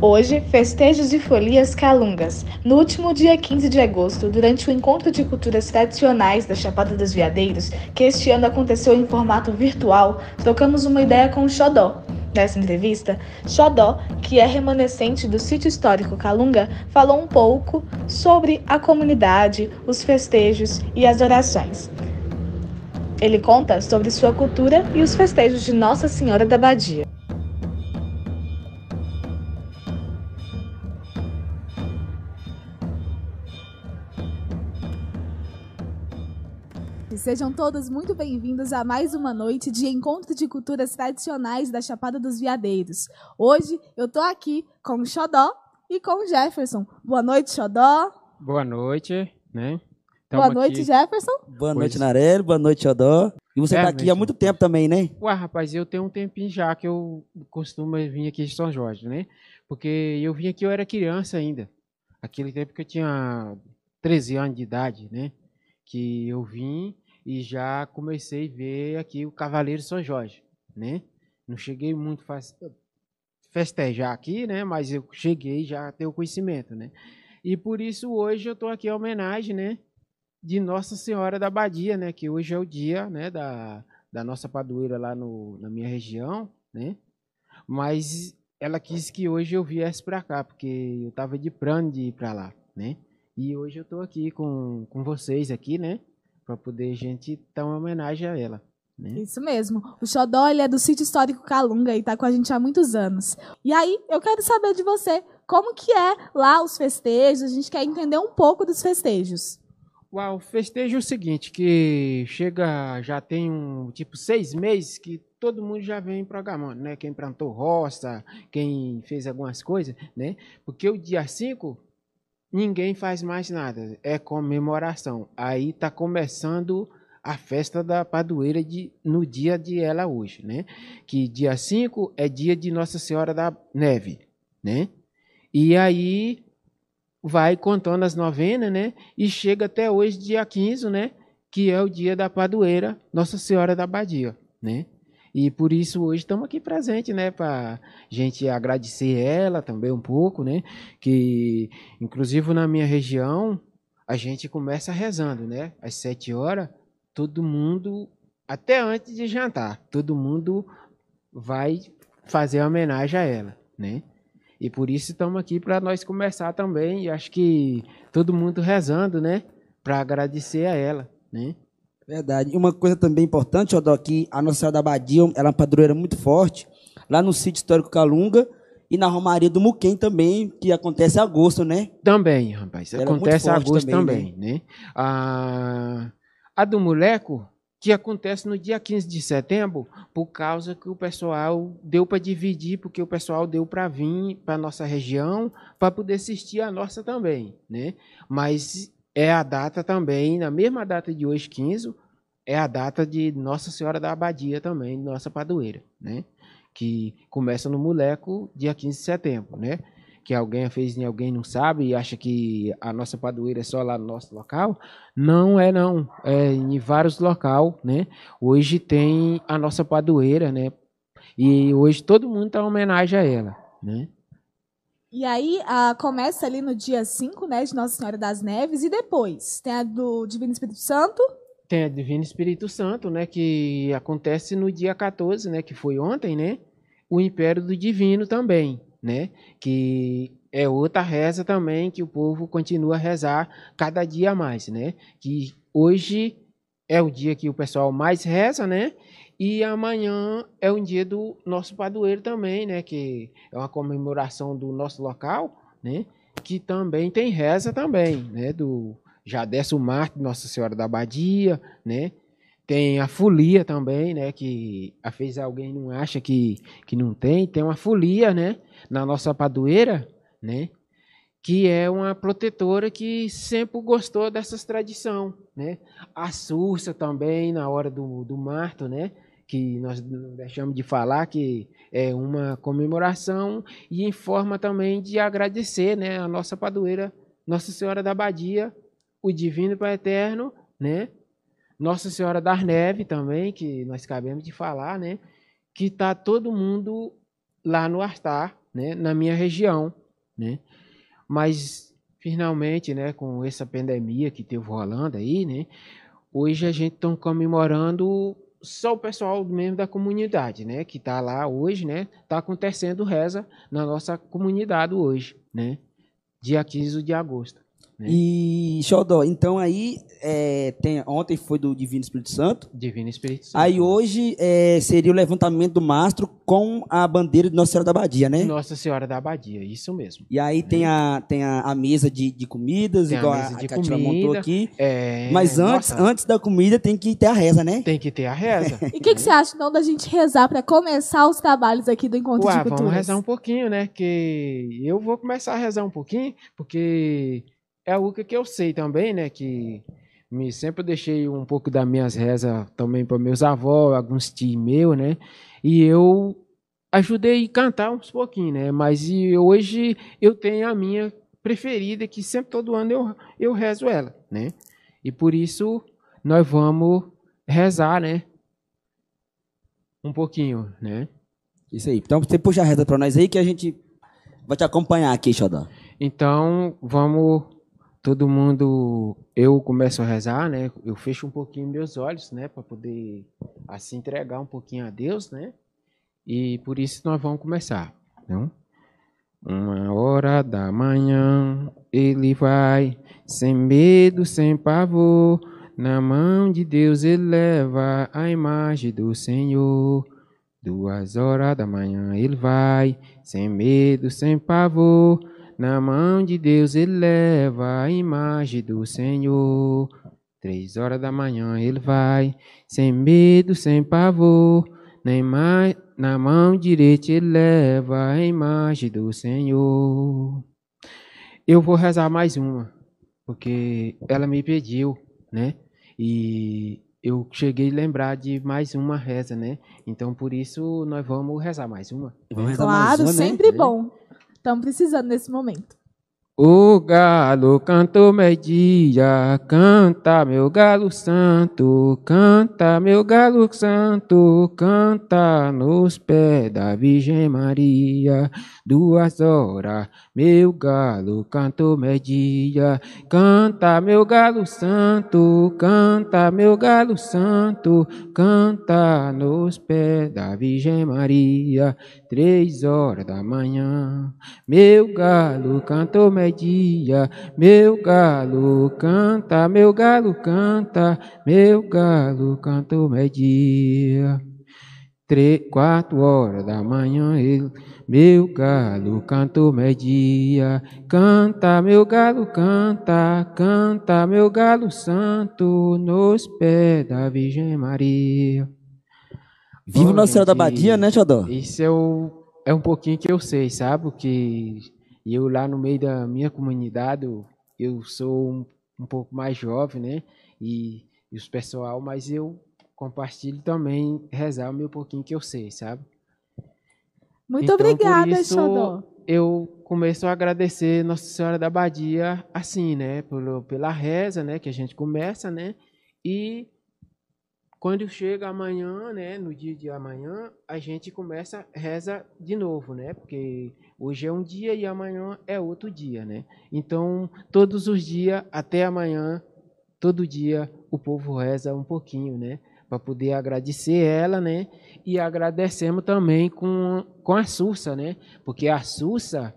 Hoje, festejos e folias calungas. No último dia 15 de agosto, durante o Encontro de Culturas Tradicionais da Chapada dos Veadeiros, que este ano aconteceu em formato virtual, trocamos uma ideia com o Xodó. Nessa entrevista, Xodó, que é remanescente do sítio histórico Calunga, falou um pouco sobre a comunidade, os festejos e as orações. Ele conta sobre sua cultura e os festejos de Nossa Senhora da Badia. Sejam todos muito bem-vindos a mais uma noite de encontro de culturas tradicionais da Chapada dos Veadeiros. Hoje eu estou aqui com o Xodó e com o Jefferson. Boa noite, Xodó. Boa noite, né? Tamo boa noite, aqui. Jefferson. Boa pois. noite, Narelli. Boa noite, Xodó. E você está é, aqui há muito tempo também, né? Ué, rapaz, eu tenho um tempinho já que eu costumo vir aqui de São Jorge, né? Porque eu vim aqui, eu era criança ainda. Aquele tempo que eu tinha 13 anos de idade, né? Que eu vim e já comecei a ver aqui o Cavaleiro São Jorge, né? Não cheguei muito faz... festejar aqui, né? Mas eu cheguei já a ter o conhecimento, né? E por isso hoje eu estou aqui em homenagem, né? De Nossa Senhora da Badia, né? Que hoje é o dia, né? Da, da nossa padroeira lá no, na minha região, né? Mas ela quis que hoje eu viesse para cá, porque eu estava de plano de ir para lá, né? E hoje eu estou aqui com, com vocês aqui, né? Para poder a gente dar uma homenagem a ela. Né? Isso mesmo. O Xodó ele é do sítio histórico Calunga e está com a gente há muitos anos. E aí, eu quero saber de você, como que é lá os festejos? A gente quer entender um pouco dos festejos. Uau, o festejo é o seguinte, que chega, já tem um, tipo, seis meses que todo mundo já vem programando, né? Quem plantou roça, quem fez algumas coisas, né? Porque o dia 5 ninguém faz mais nada. É comemoração. Aí está começando a festa da padroeira de, no dia de ela hoje, né? Que dia 5 é dia de Nossa Senhora da Neve, né? E aí vai contando as novenas, né? E chega até hoje, dia 15, né? Que é o dia da padroeira Nossa Senhora da Badia, né? E por isso hoje estamos aqui presente, né, para gente agradecer ela também um pouco, né, que inclusive na minha região a gente começa rezando, né, às sete horas, todo mundo, até antes de jantar, todo mundo vai fazer homenagem a ela, né. E por isso estamos aqui para nós começar também, e acho que todo mundo rezando, né, para agradecer a ela, né. Verdade. E uma coisa também importante, Odó, que a Nossa Senhora da Badia ela é uma padroeira muito forte, lá no sítio histórico Calunga e na Romaria do Muquem também, que acontece em agosto, né? Também, rapaz. Ela é acontece em agosto também, também né? né? A, a do Moleco, que acontece no dia 15 de setembro, por causa que o pessoal deu para dividir, porque o pessoal deu para vir para a nossa região, para poder assistir a nossa também, né? Mas é a data também, na mesma data de hoje, 15, é a data de Nossa Senhora da Abadia também, nossa padroeira, né? Que começa no Moleco, dia 15 de setembro, né? Que alguém fez e alguém não sabe e acha que a nossa padroeira é só lá no nosso local. Não é não, é em vários locais, né? Hoje tem a nossa padroeira, né? E hoje todo mundo está em homenagem a ela, né? E aí começa ali no dia 5, né, de Nossa Senhora das Neves, e depois tem a do Divino Espírito Santo. Tem a Divino Espírito Santo, né, que acontece no dia 14, né, que foi ontem, né, o Império do Divino também, né, que é outra reza também que o povo continua a rezar cada dia mais, né, que hoje é o dia que o pessoal mais reza, né, e amanhã é um dia do nosso padroeiro também, né? Que é uma comemoração do nosso local, né? Que também tem reza também, né? Do já desce o Marte, Nossa Senhora da Abadia, né? Tem a folia também, né? Que às vezes alguém não acha que, que não tem. Tem uma folia, né? Na nossa padroeira, né? Que é uma protetora que sempre gostou dessas tradições, né? A Sursa também, na hora do, do marto, né? que nós deixamos de falar que é uma comemoração e em forma também de agradecer, né, a nossa padroeira, Nossa Senhora da Badia, o Divino Pai Eterno, né, Nossa Senhora das Neves também, que nós acabamos de falar, né, que está todo mundo lá no altar, né, na minha região, né, mas finalmente, né, com essa pandemia que teve rolando aí, né, hoje a gente está comemorando só o pessoal mesmo da comunidade, né, que está lá hoje, né, está acontecendo reza na nossa comunidade hoje, né, dia 15 de agosto. Né? E, Xodó, então aí, é, tem, ontem foi do Divino Espírito Santo. Divino Espírito Santo. Aí hoje é, seria o levantamento do mastro com a bandeira de Nossa Senhora da Badia, né? Nossa Senhora da Abadia, isso mesmo. E aí tem a, tem a, a mesa de, de comidas, Tem a igual a, mesa de que a Tila montou comida. aqui. É, Mas antes, nossa, antes da comida tem que ter a reza, né? tem que ter a reza. E o que, que você acha, então, da gente rezar para começar os trabalhos aqui do Encontro Ué, de Culturas? vamos rezar um pouquinho, né? Que eu vou começar a rezar um pouquinho, porque é algo que eu sei também, né? Que me sempre deixei um pouco das minhas rezas também para meus avós, alguns tios meus, né? E eu ajudei a cantar uns pouquinhos, né? Mas hoje eu tenho a minha preferida, que sempre todo ano eu, eu rezo ela, né? E por isso nós vamos rezar, né? Um pouquinho, né? Isso aí. Então você puxa a reza pra nós aí que a gente vai te acompanhar aqui, Xodó. Então, vamos todo mundo, eu começo a rezar, né? Eu fecho um pouquinho meus olhos, né, para poder assim entregar um pouquinho a Deus, né? E por isso nós vamos começar, não? Uma hora da manhã, ele vai sem medo, sem pavor, na mão de Deus ele leva a imagem do Senhor. Duas horas da manhã ele vai, sem medo, sem pavor. Na mão de Deus ele leva a imagem do Senhor. Três horas da manhã ele vai, sem medo, sem pavor. Na, ima- na mão direita ele leva a imagem do Senhor. Eu vou rezar mais uma, porque ela me pediu, né? E eu cheguei a lembrar de mais uma reza, né? Então por isso nós vamos rezar mais uma. Vamos rezar mais Claro, uma, né? sempre bom. Estamos precisando nesse momento. O galo cantou meio-dia, canta meu galo santo, canta meu galo santo, canta nos pés da Virgem Maria. Duas horas, meu galo cantou meio-dia, canta meu galo santo, canta meu galo santo, canta nos pés da Virgem Maria. Três horas da manhã, meu galo cantou meio-dia, meu galo canta, meu galo canta, meu galo cantou meio-dia. Três, quatro horas da manhã, ele, meu galo cantou meio-dia, canta, meu galo canta, canta, meu galo santo, nos pés da Virgem Maria. Viva Nossa Senhora da Badia, né, Xodó? Isso é, o, é um pouquinho que eu sei, sabe? Que eu lá no meio da minha comunidade, eu, eu sou um, um pouco mais jovem, né? E, e os pessoal, mas eu compartilho também rezar o meu pouquinho que eu sei, sabe? Muito Então, obrigada, isso, Xodó. Eu começo a agradecer Nossa Senhora da Badia assim, né? Pelo, pela reza, né? Que a gente começa, né? E quando chega amanhã, né? No dia de amanhã, a gente começa, reza de novo, né? Porque hoje é um dia e amanhã é outro dia, né? Então, todos os dias, até amanhã, todo dia, o povo reza um pouquinho, né? Para poder agradecer ela, né? E agradecemos também com, com a Sussa, né? Porque a Sussa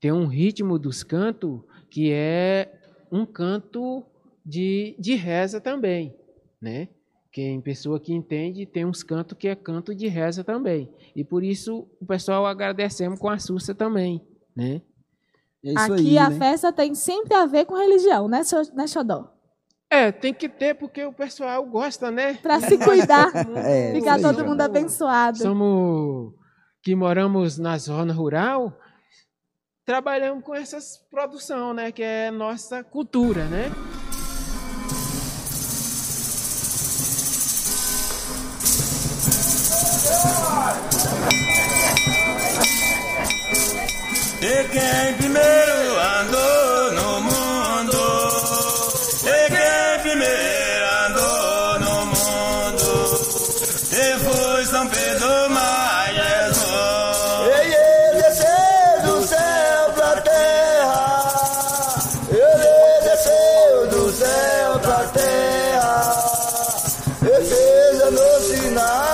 tem um ritmo dos cantos que é um canto de, de reza também, né? Quem pessoa que entende tem uns cantos que é canto de reza também. E por isso o pessoal agradecemos com a Sussa também, né? É isso Aqui aí, a né? festa tem sempre a ver com religião, né, né Xodó? É, tem que ter porque o pessoal gosta, né? Pra se cuidar, É, ficar todo ó. mundo abençoado. Somos que moramos na zona rural, trabalhamos com essas produção, né? Que é nossa cultura, né? E quem primeiro andou no mundo, e quem primeiro andou no mundo, foi São Pedro mais Jesus. Ele desceu do céu pra terra. Ele desceu do céu pra terra. E fez no sinal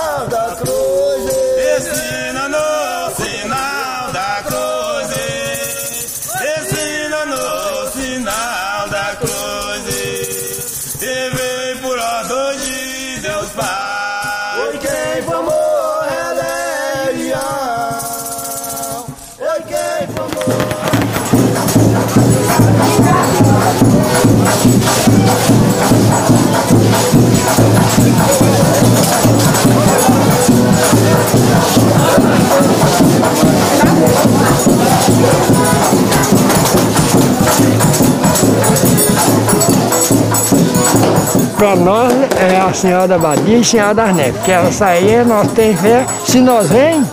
Para nós é a Senhora da Badia e a Senhora das Neves, porque ela saía, nós temos fé. Se nós vem,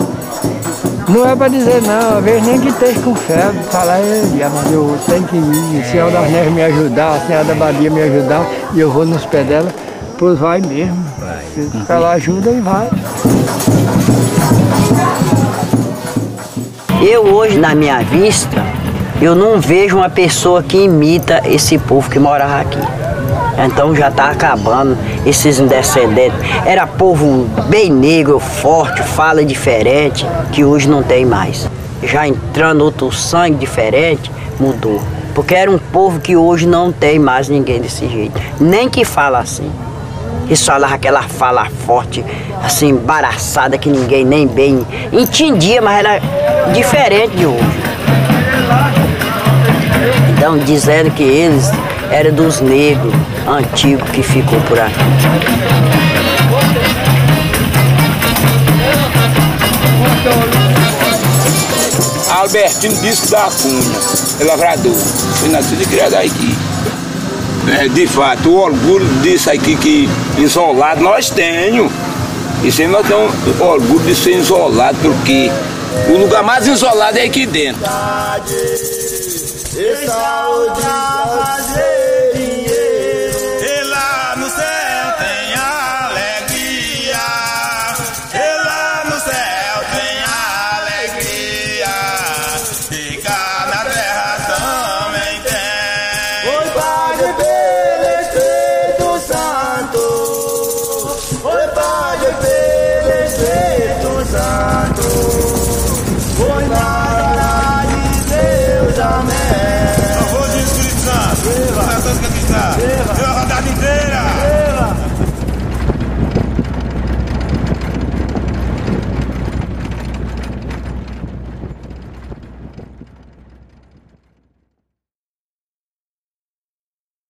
não é para dizer não, às vezes nem que esteja com febre, falar, "Ei, mas eu tenho que ir, a Senhora das Neves me ajudar, a Senhora da Badia me ajudar, e eu vou nos pés dela, pois vai mesmo. Se ela ajuda e vai. Eu hoje, na minha vista, eu não vejo uma pessoa que imita esse povo que morava aqui. Então já está acabando esses descendentes. Era povo bem negro, forte, fala diferente, que hoje não tem mais. Já entrando outro sangue diferente, mudou. Porque era um povo que hoje não tem mais ninguém desse jeito. Nem que fala assim. Eles falavam aquela fala forte, assim, embaraçada, que ninguém nem bem entendia, mas era diferente de hoje. Então, dizendo que eles eram dos negros antigos que ficou por aqui. Albertino Bispo da Cunha, é lavrador. Foi nascido e criado aqui. É, de fato, o orgulho disso aqui que isolado nós temos. Isso aí nós temos orgulho de ser isolado, porque o lugar mais isolado é aqui dentro. E saúde prazer